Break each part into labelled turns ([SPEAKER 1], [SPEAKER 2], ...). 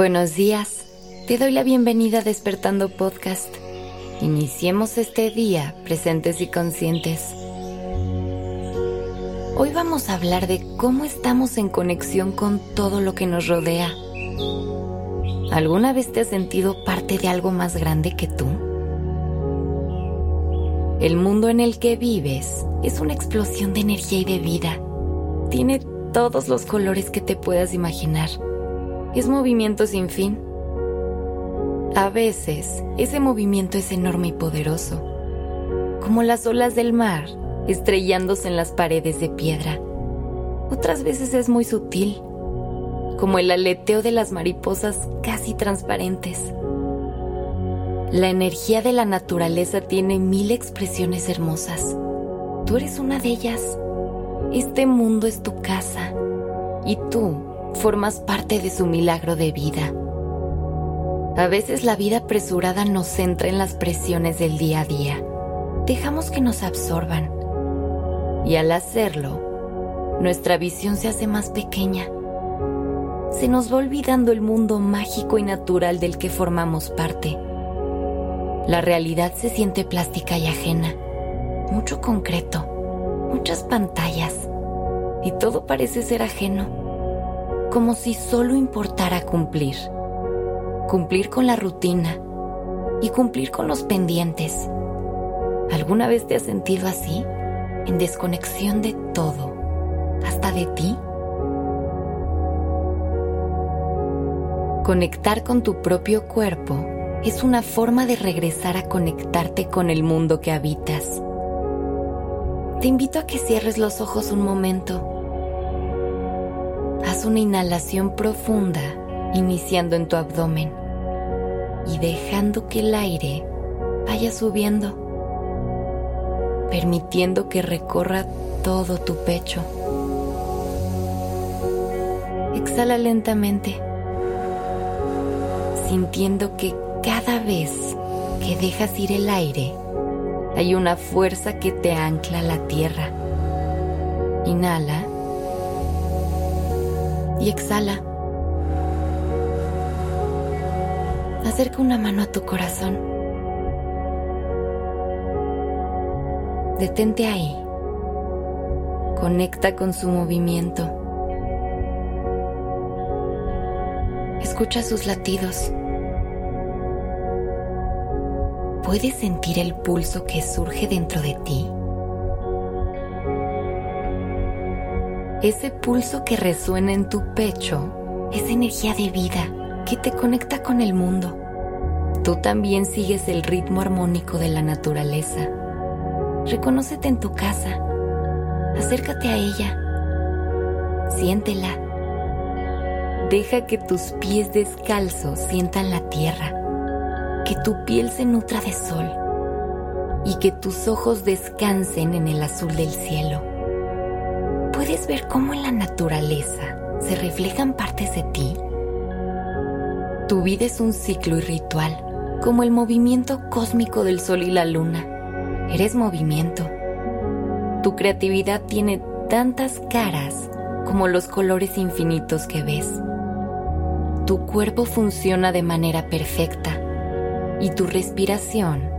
[SPEAKER 1] Buenos días. Te doy la bienvenida a Despertando Podcast. Iniciemos este día presentes y conscientes. Hoy vamos a hablar de cómo estamos en conexión con todo lo que nos rodea. ¿Alguna vez te has sentido parte de algo más grande que tú? El mundo en el que vives es una explosión de energía y de vida. Tiene todos los colores que te puedas imaginar es movimiento sin fin. A veces, ese movimiento es enorme y poderoso, como las olas del mar estrellándose en las paredes de piedra. Otras veces es muy sutil, como el aleteo de las mariposas casi transparentes. La energía de la naturaleza tiene mil expresiones hermosas. Tú eres una de ellas. Este mundo es tu casa y tú formas parte de su milagro de vida. A veces la vida apresurada nos centra en las presiones del día a día. Dejamos que nos absorban. Y al hacerlo, nuestra visión se hace más pequeña. Se nos va olvidando el mundo mágico y natural del que formamos parte. La realidad se siente plástica y ajena. Mucho concreto, muchas pantallas. Y todo parece ser ajeno como si solo importara cumplir. Cumplir con la rutina y cumplir con los pendientes. ¿Alguna vez te has sentido así? En desconexión de todo, hasta de ti. Conectar con tu propio cuerpo es una forma de regresar a conectarte con el mundo que habitas. Te invito a que cierres los ojos un momento Haz una inhalación profunda, iniciando en tu abdomen y dejando que el aire vaya subiendo, permitiendo que recorra todo tu pecho. Exhala lentamente, sintiendo que cada vez que dejas ir el aire, hay una fuerza que te ancla a la tierra. Inhala y exhala. Acerca una mano a tu corazón. Detente ahí. Conecta con su movimiento. Escucha sus latidos. ¿Puedes sentir el pulso que surge dentro de ti? Ese pulso que resuena en tu pecho es energía de vida que te conecta con el mundo. Tú también sigues el ritmo armónico de la naturaleza. Reconócete en tu casa. Acércate a ella. Siéntela. Deja que tus pies descalzos sientan la tierra. Que tu piel se nutra de sol. Y que tus ojos descansen en el azul del cielo ¿Puedes ver cómo en la naturaleza se reflejan partes de ti? Tu vida es un ciclo y ritual, como el movimiento cósmico del sol y la luna. Eres movimiento. Tu creatividad tiene tantas caras como los colores infinitos que ves. Tu cuerpo funciona de manera perfecta y tu respiración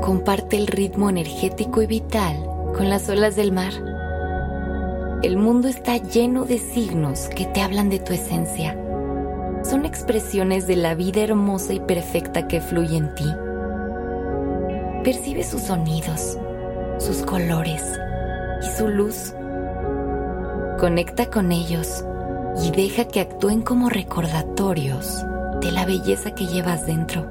[SPEAKER 1] comparte el ritmo energético y vital con las olas del mar. El mundo está lleno de signos que te hablan de tu esencia. Son expresiones de la vida hermosa y perfecta que fluye en ti. Percibe sus sonidos, sus colores y su luz. Conecta con ellos y deja que actúen como recordatorios de la belleza que llevas dentro.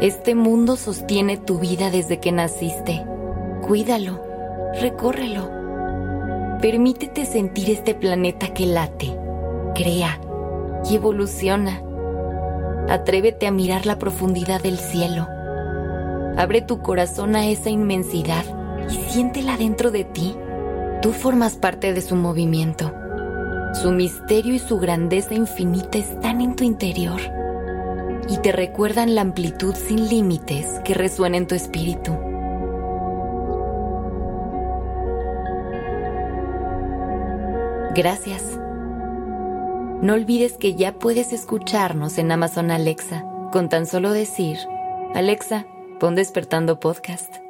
[SPEAKER 1] Este mundo sostiene tu vida desde que naciste. Cuídalo, recórrelo Permítete sentir este planeta que late, crea y evoluciona. Atrévete a mirar la profundidad del cielo. Abre tu corazón a esa inmensidad y siéntela dentro de ti. Tú formas parte de su movimiento. Su misterio y su grandeza infinita están en tu interior y te recuerdan la amplitud sin límites que resuena en tu espíritu. Gracias. no olvides que ya puedes escucharnos en Amazon Alexa con tan solo decir, Alexa, pon despertando podcast.